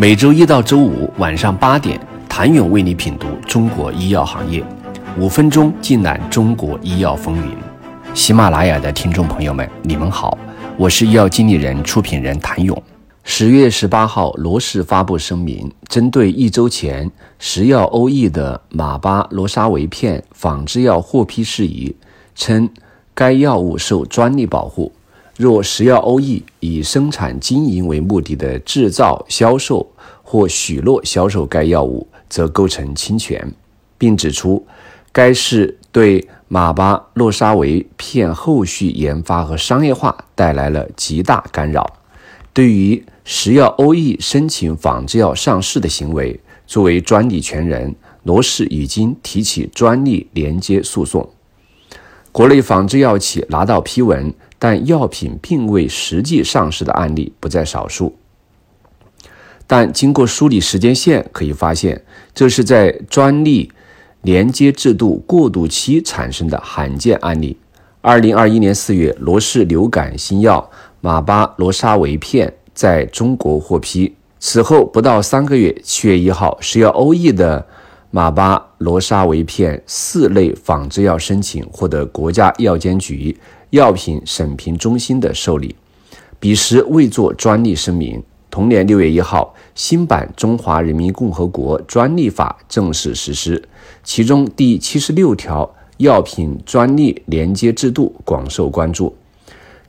每周一到周五晚上八点，谭勇为你品读中国医药行业，五分钟尽览中国医药风云。喜马拉雅的听众朋友们，你们好，我是医药经理人、出品人谭勇。十月十八号，罗氏发布声明，针对一周前食药欧益的马巴罗沙韦片仿制药获批事宜，称该药物受专利保护。若食药欧益以生产经营为目的的制造、销售或许诺销售该药物，则构成侵权，并指出，该事对马巴洛沙韦片后续研发和商业化带来了极大干扰。对于食药欧益申请仿制药上市的行为，作为专利权人，罗氏已经提起专利连接诉讼。国内仿制药企拿到批文。但药品并未实际上市的案例不在少数。但经过梳理时间线，可以发现，这是在专利连接制度过渡期产生的罕见案例。二零二一年四月，罗氏流感新药马巴罗沙韦片在中国获批，此后不到三个月，七月一号，食药欧意的马巴罗沙韦片四类仿制药申请获得国家药监局。药品审评中心的受理，彼时未作专利声明。同年六月一号，新版《中华人民共和国专利法》正式实施，其中第七十六条药品专利连接制度广受关注。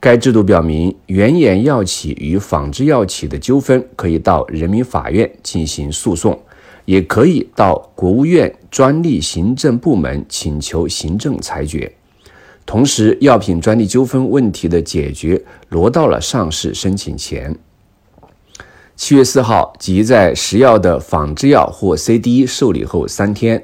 该制度表明，原研药企与仿制药企的纠纷可以到人民法院进行诉讼，也可以到国务院专利行政部门请求行政裁决。同时，药品专利纠纷问题的解决挪到了上市申请前。七月四号，即在食药的仿制药或 CDE 受理后三天，《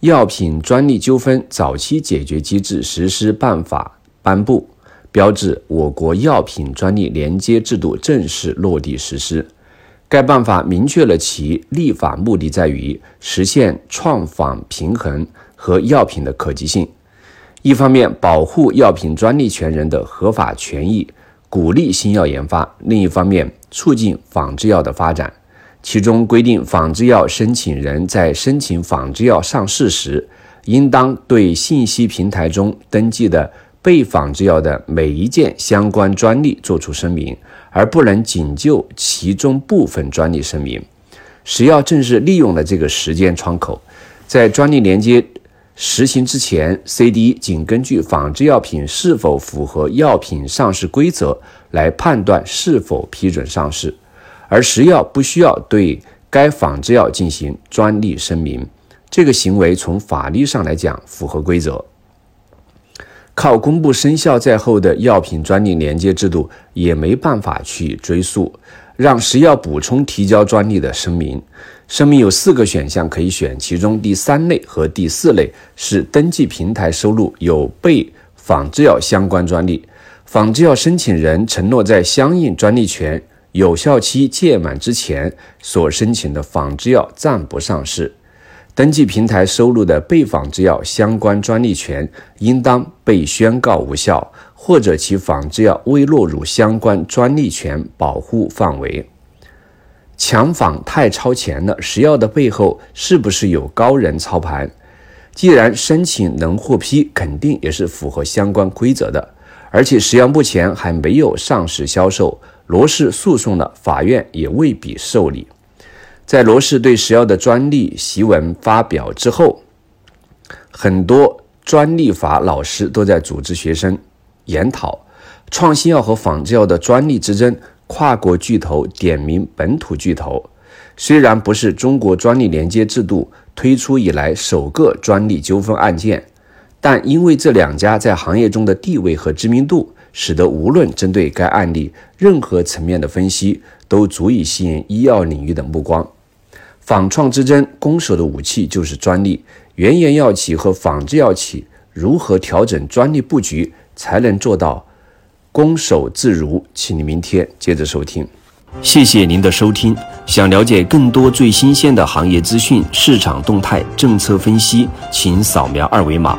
药品专利纠纷早期解决机制实施办法》颁布，标志我国药品专利连接制度正式落地实施。该办法明确了其立法目的在于实现创仿平衡和药品的可及性。一方面保护药品专利权人的合法权益，鼓励新药研发；另一方面促进仿制药的发展。其中规定，仿制药申请人在申请仿制药上市时，应当对信息平台中登记的被仿制药的每一件相关专利作出声明，而不能仅就其中部分专利声明。食药正是利用了这个时间窗口，在专利连接。实行之前，CDE 仅根据仿制药品是否符合药品上市规则来判断是否批准上市，而食药不需要对该仿制药进行专利声明。这个行为从法律上来讲符合规则。靠公布生效在后的药品专利连接制度也没办法去追溯，让食药补充提交专利的声明。声明有四个选项可以选，其中第三类和第四类是登记平台收录有被仿制药相关专利，仿制药申请人承诺在相应专利权有效期届满之前所申请的仿制药暂不上市。登记平台收录的被仿制药相关专利权应当被宣告无效，或者其仿制药未落入相关专利权保护范围。强仿太超前了，食药的背后是不是有高人操盘？既然申请能获批，肯定也是符合相关规则的。而且食药目前还没有上市销售，罗氏诉讼了，法院也未必受理。在罗氏对食药的专利檄文发表之后，很多专利法老师都在组织学生研讨创新药和仿制药的专利之争。跨国巨头点名本土巨头，虽然不是中国专利连接制度推出以来首个专利纠纷案件，但因为这两家在行业中的地位和知名度，使得无论针对该案例任何层面的分析，都足以吸引医药领域的目光。仿创之争，攻守的武器就是专利。原研药企和仿制药企如何调整专利布局，才能做到？攻守自如，请你明天接着收听。谢谢您的收听。想了解更多最新鲜的行业资讯、市场动态、政策分析，请扫描二维码